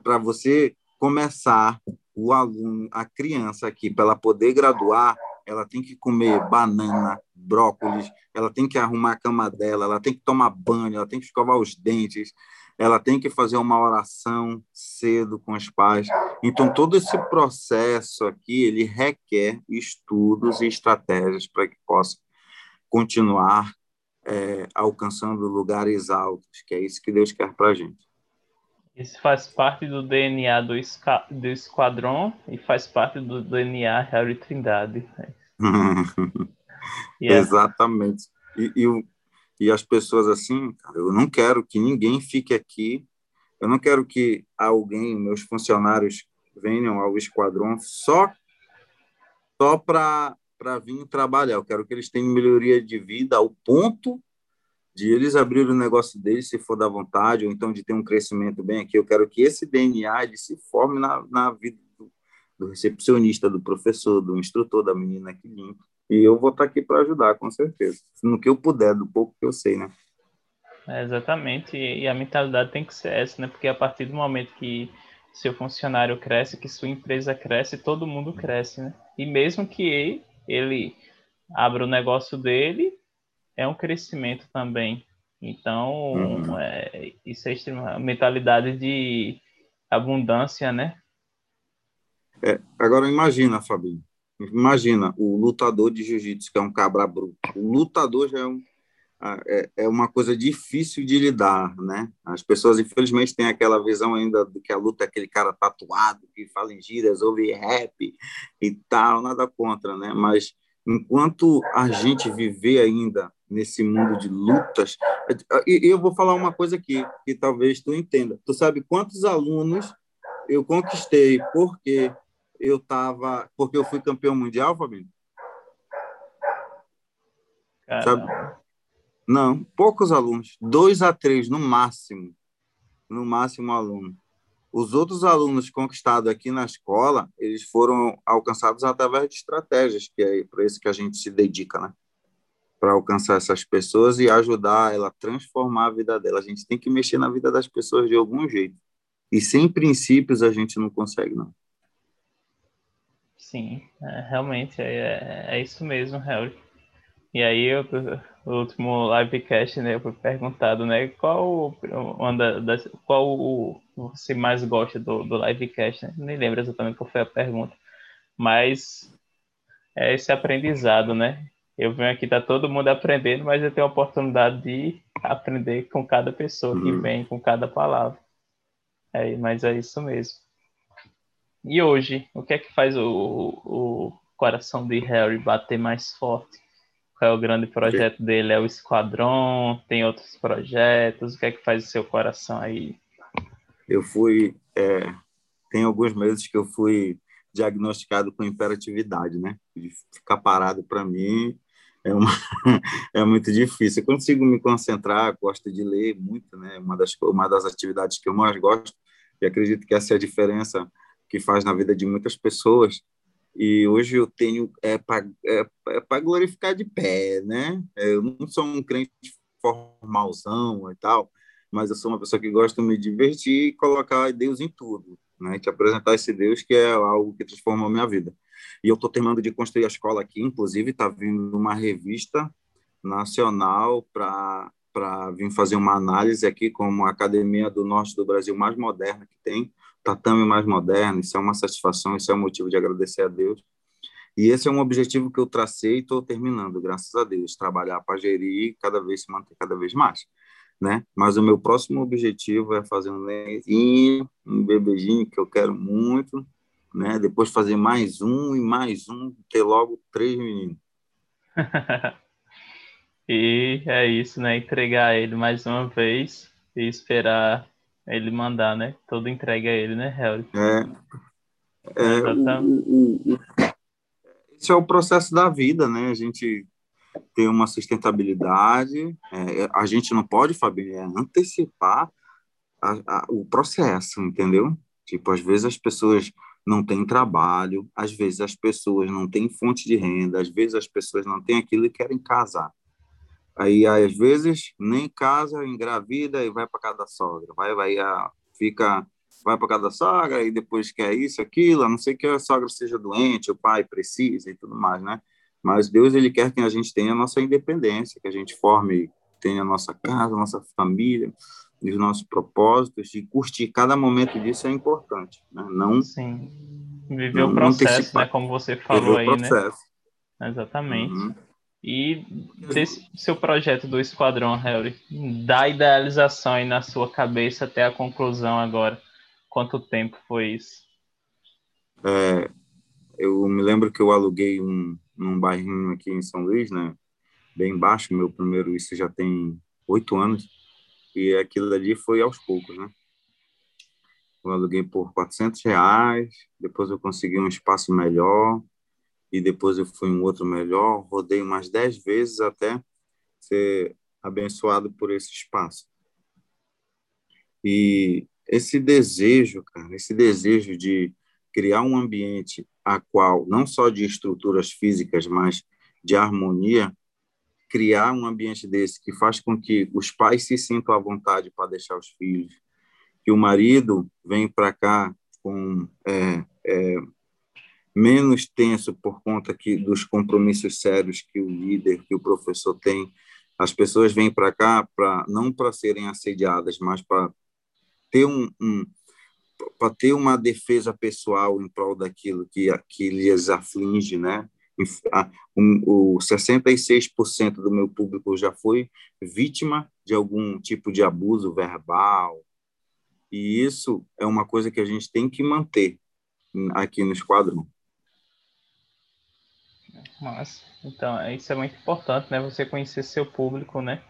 Para você começar o aluno, a criança aqui, para ela poder graduar, ela tem que comer banana, brócolis, ela tem que arrumar a cama dela, ela tem que tomar banho, ela tem que escovar os dentes, ela tem que fazer uma oração cedo com os pais. Então, todo esse processo aqui, ele requer estudos e estratégias para que possa continuar é, alcançando lugares altos, que é isso que Deus quer para a gente. Isso faz parte do DNA do, do Esquadrão e faz parte do DNA Harry Trindade. yeah. Exatamente. E, e, e, as pessoas assim, cara, eu não quero que ninguém fique aqui, eu não quero que alguém, meus funcionários, venham ao Esquadrão só, só para vir trabalhar. Eu quero que eles tenham melhoria de vida ao ponto de eles abrirem o negócio deles, se for da vontade, ou então de ter um crescimento bem aqui. Eu quero que esse DNA ele se forme na, na vida do, do recepcionista, do professor, do instrutor, da menina que limpa. E eu vou estar aqui para ajudar, com certeza. No que eu puder, do pouco que eu sei, né? É, exatamente. E a mentalidade tem que ser essa, né? Porque a partir do momento que seu funcionário cresce, que sua empresa cresce, todo mundo cresce, né? E mesmo que ele abra o negócio dele, é um crescimento também. Então, uhum. é, isso é uma mentalidade de abundância, né? É, agora imagina, Fabinho, imagina o lutador de jiu-jitsu, que é um cabra bruto. O lutador já é, um, é, é, uma coisa difícil de lidar, né? As pessoas, infelizmente, têm aquela visão ainda de que a luta é aquele cara tatuado, que fala em gírias, ouve rap e tal, nada contra, né? Mas enquanto a gente viver ainda nesse mundo de lutas. E eu vou falar uma coisa aqui que talvez tu entenda. Tu sabe quantos alunos eu conquistei porque eu tava, porque eu fui campeão mundial, Fabinho? Sabe? Não, poucos alunos, dois a três no máximo, no máximo aluno. Os outros alunos conquistados aqui na escola, eles foram alcançados através de estratégias, que é para isso que a gente se dedica, né? para alcançar essas pessoas e ajudar ela a transformar a vida dela. A gente tem que mexer na vida das pessoas de algum jeito. E sem princípios a gente não consegue, não. Sim, é, realmente é, é, é, isso mesmo, Harry. E aí, eu, o último livecast, né, eu fui perguntado, né, qual, uma das, qual o, você mais gosta do, do livecast, né? Nem lembro exatamente qual foi a pergunta. Mas é esse aprendizado, né? eu venho aqui, tá todo mundo aprendendo, mas eu tenho a oportunidade de aprender com cada pessoa que uhum. vem, com cada palavra. É, mas é isso mesmo. E hoje, o que é que faz o, o coração de Harry bater mais forte? Qual é o grande projeto dele? É o Esquadrão? Tem outros projetos? O que é que faz o seu coração aí? Eu fui. É, tem alguns meses que eu fui diagnosticado com hiperatividade, né? De ficar parado para mim é, uma, é muito difícil. Eu consigo me concentrar, gosto de ler muito, né? Uma das, uma das atividades que eu mais gosto, e acredito que essa é a diferença que faz na vida de muitas pessoas. E hoje eu tenho é para é, é glorificar de pé, né? Eu não sou um crente formalzão e tal, mas eu sou uma pessoa que gosta de me divertir e colocar Deus em tudo. né? Te apresentar esse Deus que é algo que transformou a minha vida. E eu estou terminando de construir a escola aqui, inclusive está vindo uma revista nacional para para vir fazer uma análise aqui como a academia do norte do Brasil mais moderna que tem, tatame mais moderno, isso é uma satisfação, isso é um motivo de agradecer a Deus. E esse é um objetivo que eu tracei e estou terminando, graças a Deus, trabalhar para gerir cada vez se manter cada vez mais, né? Mas o meu próximo objetivo é fazer um nenenzinho, um bebezinho que eu quero muito, né? Depois fazer mais um e mais um, ter logo três meninos. E é isso, né? Entregar ele mais uma vez e esperar ele mandar, né? Toda entrega a ele, né, Harry? É. é o, o, o, esse é o processo da vida, né? A gente tem uma sustentabilidade, é, a gente não pode, Fabinho, é antecipar a, a, o processo, entendeu? Tipo, às vezes as pessoas não têm trabalho, às vezes as pessoas não têm fonte de renda, às vezes as pessoas não têm aquilo e querem casar. Aí, às vezes, nem casa, engravida e vai para casa da sogra. Vai, vai, a, fica, vai para casa da sogra e depois quer isso, aquilo, a não ser que a sogra seja doente, o pai precisa e tudo mais, né? Mas Deus, ele quer que a gente tenha a nossa independência, que a gente forme, tenha a nossa casa, a nossa família, os nossos propósitos, e curtir cada momento disso é importante, né? Não... Sim. Viver não, o processo, né? Como você falou aí, né? Exatamente. Uhum. E desse seu projeto do Esquadrão, Harry, da idealização aí na sua cabeça até a conclusão agora, quanto tempo foi isso? É, eu me lembro que eu aluguei um, um bairrinho aqui em São Luís, né? Bem baixo, meu primeiro, isso já tem oito anos, e aquilo ali foi aos poucos, né? Eu aluguei por 400 reais, depois eu consegui um espaço melhor, e depois eu fui um outro melhor, rodei umas dez vezes até ser abençoado por esse espaço. E esse desejo, cara, esse desejo de criar um ambiente a qual não só de estruturas físicas, mas de harmonia, criar um ambiente desse que faz com que os pais se sintam à vontade para deixar os filhos, que o marido vem para cá com é, é, menos tenso por conta que dos compromissos sérios que o líder, que o professor tem. As pessoas vêm para cá para não para serem assediadas, mas para ter um, um para ter uma defesa pessoal em prol daquilo que que lhes aflige, né? O 66% do meu público já foi vítima de algum tipo de abuso verbal, e isso é uma coisa que a gente tem que manter aqui no esquadrão. Mas, então, é, isso é muito importante, né? Você conhecer seu público, né?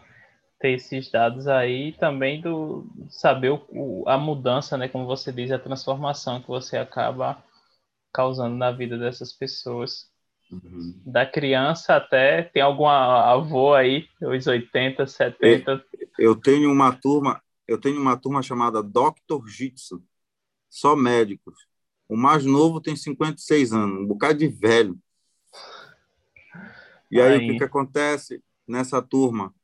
Ter esses dados aí e também do saber o, a mudança, né? Como você diz, a transformação que você acaba causando na vida dessas pessoas. Uhum. Da criança até tem alguma avô aí, os 80, 70. Eu tenho uma turma, eu tenho uma turma chamada Dr. Jitsu, só médicos. O mais novo tem 56 anos, um bocado de velho. E aí, aí. o que, que acontece nessa turma?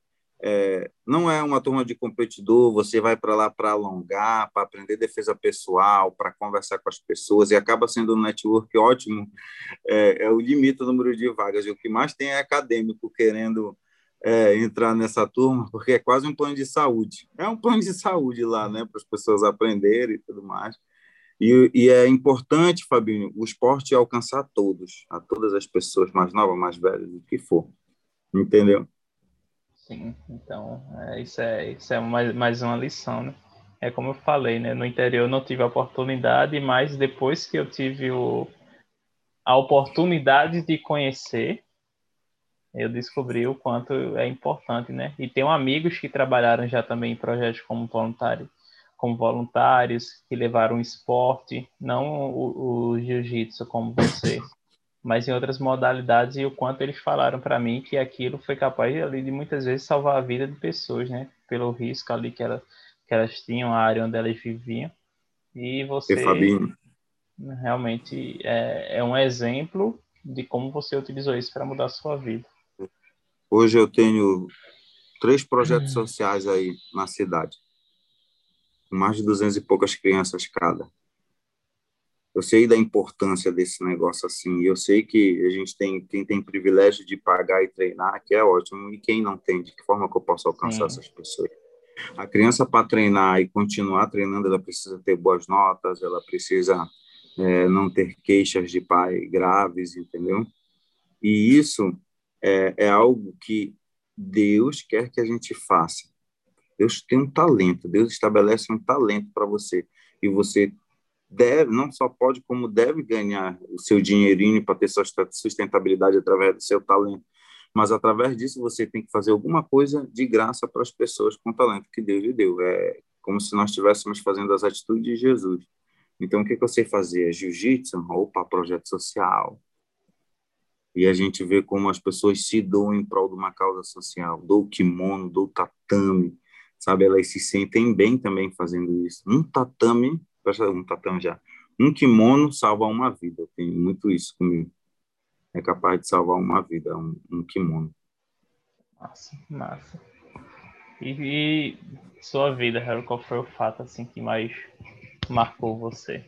É, não é uma turma de competidor, você vai para lá para alongar, para aprender defesa pessoal, para conversar com as pessoas, e acaba sendo um network ótimo. É, é o limite do número de vagas. E o que mais tem é acadêmico querendo é, entrar nessa turma, porque é quase um plano de saúde. É um plano de saúde lá, né, para as pessoas aprenderem e tudo mais. E, e, é importante, Fabinho, o esporte alcançar todos, a todas as pessoas, mais novas, mais velhas, o que for. Entendeu? Sim, então, é, isso é, isso é mais, mais uma lição, né? É como eu falei, né? No interior eu não tive a oportunidade, mas depois que eu tive o, a oportunidade de conhecer, eu descobri o quanto é importante, né? E tenho amigos que trabalharam já também em projetos como voluntário como voluntários que levaram o esporte, não o, o jiu-jitsu como você, mas em outras modalidades e o quanto eles falaram para mim que aquilo foi capaz ali de muitas vezes salvar a vida de pessoas, né? Pelo risco ali que, ela, que elas tinham, a área onde elas viviam. E você e realmente é, é um exemplo de como você utilizou isso para mudar a sua vida. Hoje eu tenho três projetos hum. sociais aí na cidade mais de duzentas e poucas crianças cada. eu sei da importância desse negócio assim. Eu sei que a gente tem quem tem privilégio de pagar e treinar, que é ótimo, e quem não tem, de que forma que eu posso alcançar Sim. essas pessoas? A criança para treinar e continuar treinando, ela precisa ter boas notas, ela precisa é, não ter queixas de pai graves, entendeu? E isso é, é algo que Deus quer que a gente faça. Deus tem um talento, Deus estabelece um talento para você e você deve, não só pode, como deve ganhar o seu dinheirinho para ter sua sustentabilidade através do seu talento. Mas através disso você tem que fazer alguma coisa de graça para as pessoas com o talento que Deus lhe deu. É como se nós estivéssemos fazendo as atitudes de Jesus. Então, o que, que eu fazer? É jiu-jitsu? Opa, projeto social. E a gente vê como as pessoas se doam em prol de uma causa social. Dou kimono, dou tatame, sabe? Elas se sentem bem também fazendo isso. Um tatame um tatame já. Um kimono salva uma vida. Eu tenho muito isso comigo. É capaz de salvar uma vida, um, um kimono. Massa, massa. E, e, sua vida, Harry, qual foi o fato assim que mais marcou você?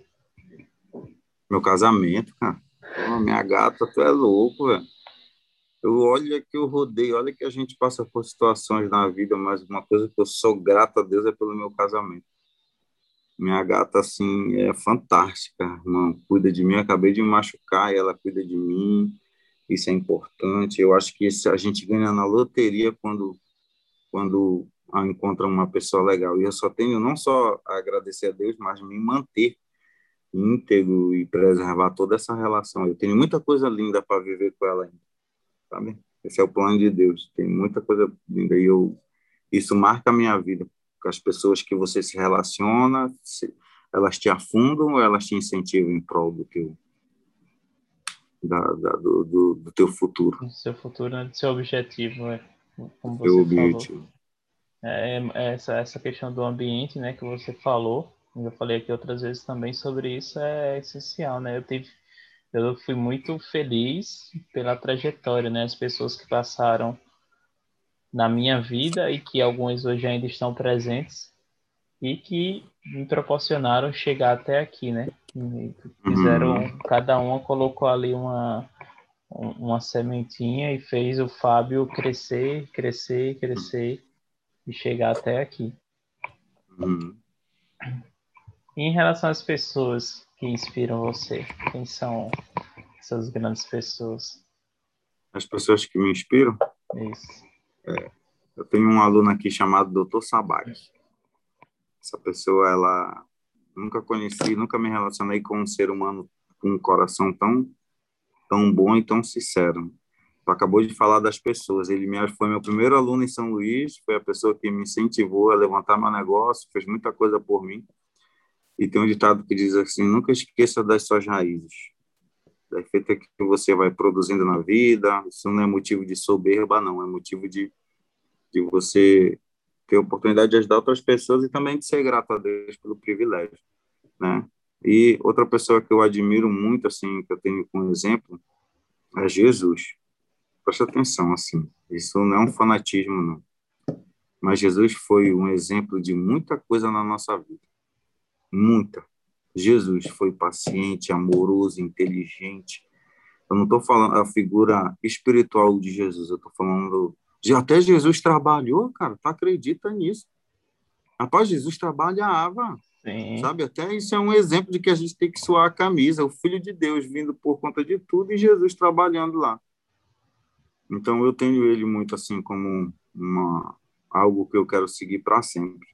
Meu casamento, cara. Pô, minha gata, tu é louco, velho. Eu olho que eu rodei, olha que a gente passa por situações na vida, mas uma coisa que eu sou grato a Deus é pelo meu casamento. Minha gata, assim, é fantástica, irmão. Cuida de mim. Eu acabei de me machucar e ela cuida de mim. Isso é importante. Eu acho que a gente ganha na loteria quando, quando encontra uma pessoa legal. E eu só tenho não só a agradecer a Deus, mas me manter íntegro e preservar toda essa relação. Eu tenho muita coisa linda para viver com ela ainda, sabe? Esse é o plano de Deus. Tem muita coisa linda e eu isso marca a minha vida, as pessoas que você se relaciona, se, elas te afundam ou elas te incentivam em prol do teu da, da, do, do, do, teu futuro? Do seu futuro, né? do seu objetivo, é, como você objetivo. falou. É, é, essa, essa questão do ambiente, né, que você falou, eu falei aqui outras vezes também sobre isso, é essencial, né? Eu tive, eu fui muito feliz pela trajetória, né? As pessoas que passaram na minha vida e que alguns hoje ainda estão presentes e que me proporcionaram chegar até aqui, né? Fizeram, uhum. cada uma colocou ali uma, uma sementinha e fez o Fábio crescer, crescer, crescer e chegar até aqui. Uhum. em relação às pessoas que inspiram você, quem são essas grandes pessoas? As pessoas que me inspiram? Isso. É, eu tenho um aluno aqui chamado Dr. Sabag. Essa pessoa, ela nunca conheci, nunca me relacionei com um ser humano com um coração tão tão bom e tão sincero. Tu acabou de falar das pessoas. Ele me foi meu primeiro aluno em São Luís, foi a pessoa que me incentivou a levantar meu negócio, fez muita coisa por mim. E tem um ditado que diz assim: nunca esqueça das suas raízes. Da feita que você vai produzindo na vida, isso não é motivo de soberba, não, é motivo de, de você ter a oportunidade de ajudar outras pessoas e também de ser grato a Deus pelo privilégio, né? E outra pessoa que eu admiro muito, assim, que eu tenho como exemplo, é Jesus. Presta atenção, assim, isso não é um fanatismo, não. Mas Jesus foi um exemplo de muita coisa na nossa vida. Muita. Jesus foi paciente, amoroso, inteligente. Eu não estou falando a figura espiritual de Jesus, eu estou falando. Até Jesus trabalhou, cara, tu acredita nisso? Rapaz, Jesus trabalhava. Sim. Sabe? Até isso é um exemplo de que a gente tem que suar a camisa. O Filho de Deus vindo por conta de tudo e Jesus trabalhando lá. Então eu tenho ele muito assim como uma algo que eu quero seguir para sempre,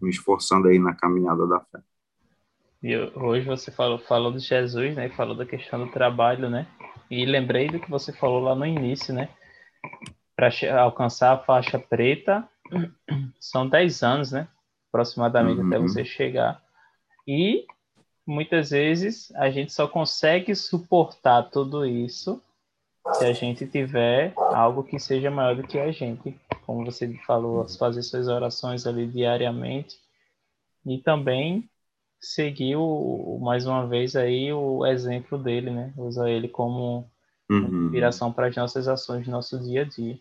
me esforçando aí na caminhada da fé. E hoje você falou, falou de Jesus, né? Falou da questão do trabalho, né? E lembrei do que você falou lá no início, né? Para alcançar a faixa preta, são 10 anos, né? Aproximadamente uhum. até você chegar. E muitas vezes a gente só consegue suportar tudo isso se a gente tiver algo que seja maior do que a gente. Como você falou, fazer suas orações ali diariamente. E também seguiu mais uma vez aí o exemplo dele, né? Usa ele como uhum. inspiração para as nossas ações no nosso dia a dia.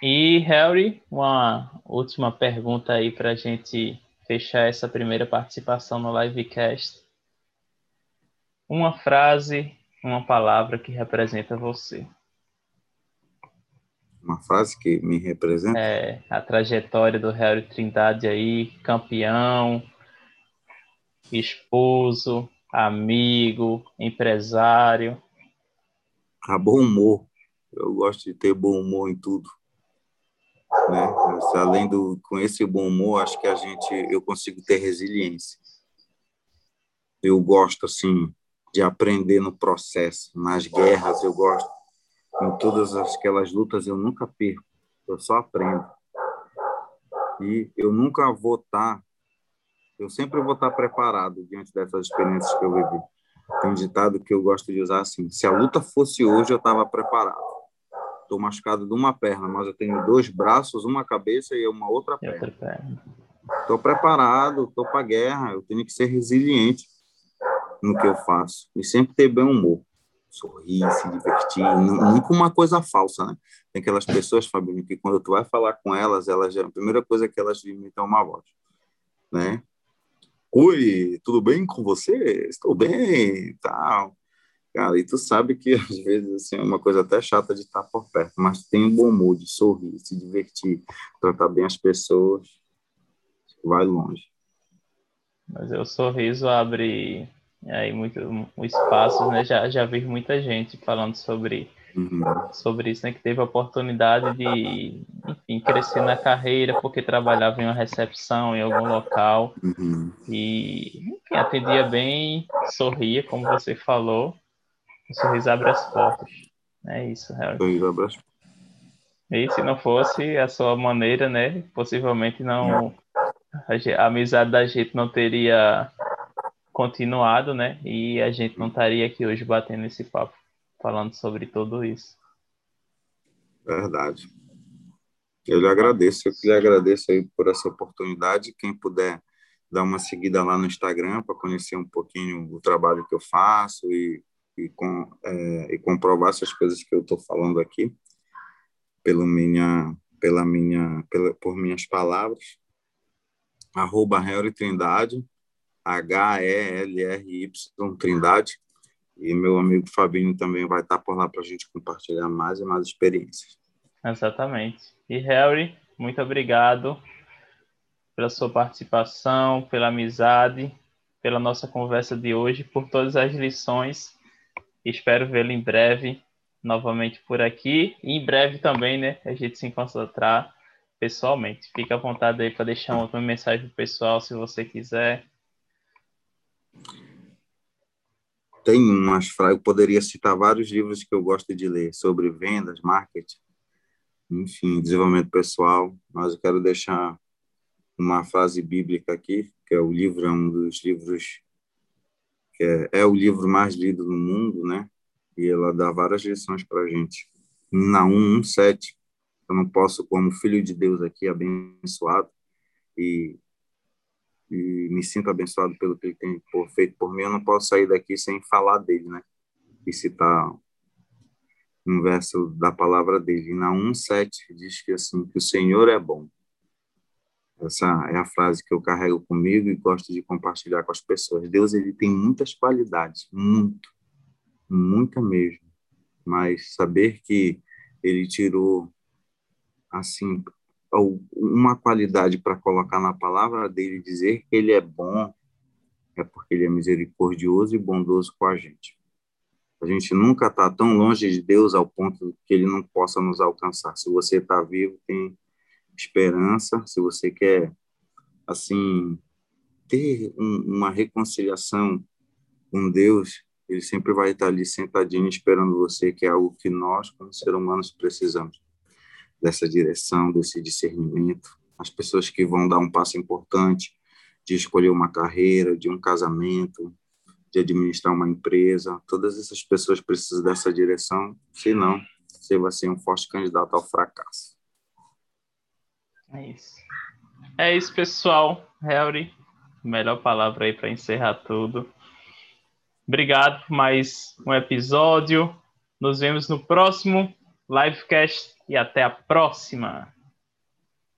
E Harry, uma última pergunta aí para a gente fechar essa primeira participação no livecast, uma frase, uma palavra que representa você. Uma frase que me representa? É, a trajetória do Harry Trindade aí, campeão, esposo, amigo, empresário. A bom humor. Eu gosto de ter bom humor em tudo. Né? Além do com esse bom humor, acho que a gente eu consigo ter resiliência. Eu gosto assim de aprender no processo, nas guerras eu gosto. Em todas aquelas lutas eu nunca perco, eu só aprendo. E eu nunca vou estar tá eu sempre vou estar preparado diante dessas experiências que eu vivi. Tem um ditado que eu gosto de usar assim: se a luta fosse hoje, eu estava preparado. Estou machucado de uma perna, mas eu tenho dois braços, uma cabeça e uma outra perna. Estou preparado, estou para a guerra. Eu tenho que ser resiliente no que eu faço e sempre ter bem humor, sorrir, se divertir, com uma coisa falsa, né? Tem aquelas pessoas, Fabinho, que quando tu vai falar com elas, elas a primeira coisa que elas imitam é uma voz, né? Oi, tudo bem com você? Estou bem, tal. Cara, e tu sabe que às vezes assim, é uma coisa até chata de estar por perto, mas tem um bom mood, sorrir, se divertir, tratar bem as pessoas, vai longe. Mas o sorriso abre aí muito espaços, né? Já, já vi muita gente falando sobre uhum. sobre isso, né? Que teve a oportunidade de, enfim, crescer na carreira porque trabalhava em uma recepção em algum local uhum. e, enfim, atendia bem, sorria, como você falou. O sorriso abre as portas. É isso, Harry. Sorriso abre as E se não fosse a sua maneira, né? Possivelmente não. A amizade da gente não teria continuado, né? E a gente não estaria aqui hoje batendo esse papo falando sobre tudo isso. Verdade. Eu lhe agradeço, eu lhe agradeço aí por essa oportunidade. Quem puder dar uma seguida lá no Instagram para conhecer um pouquinho o trabalho que eu faço e, e, com, é, e comprovar essas coisas que eu estou falando aqui pelo minha, pela minha, pela, por minhas palavras. Arroba Helry Trindade, H-E-L-R-Y Trindade. E meu amigo Fabinho também vai estar por lá para a gente compartilhar mais e mais experiências. Exatamente. E Harry, muito obrigado pela sua participação, pela amizade, pela nossa conversa de hoje, por todas as lições. Espero vê-lo em breve novamente por aqui. E em breve também, né? A gente se encontrar pessoalmente. Fique à vontade aí para deixar uma mensagem pessoal, se você quiser tem umas frases, eu poderia citar vários livros que eu gosto de ler sobre vendas, marketing, enfim, desenvolvimento pessoal, mas eu quero deixar uma frase bíblica aqui, que é o livro, é um dos livros que é, é o livro mais lido no mundo, né? E ela dá várias lições para a gente. Na 1.1.7, eu não posso, como filho de Deus aqui, abençoado, e e me sinto abençoado pelo que ele tem feito por mim, eu não posso sair daqui sem falar dele, né? E citar um verso da palavra dele. Na 1,7 diz que assim, que o Senhor é bom. Essa é a frase que eu carrego comigo e gosto de compartilhar com as pessoas. Deus, ele tem muitas qualidades, muito, muita mesmo. Mas saber que ele tirou, assim, uma qualidade para colocar na palavra dele dizer que ele é bom é porque ele é misericordioso e bondoso com a gente. A gente nunca está tão longe de Deus ao ponto que ele não possa nos alcançar. Se você está vivo, tem esperança. Se você quer, assim, ter um, uma reconciliação com Deus, ele sempre vai estar ali sentadinho esperando você, que é algo que nós, como seres humanos, precisamos dessa direção, desse discernimento, as pessoas que vão dar um passo importante de escolher uma carreira, de um casamento, de administrar uma empresa, todas essas pessoas precisam dessa direção, senão você vai ser um forte candidato ao fracasso. É isso. É isso, pessoal. Harry, melhor palavra aí para encerrar tudo. Obrigado por mais um episódio. Nos vemos no próximo livecast e até a próxima!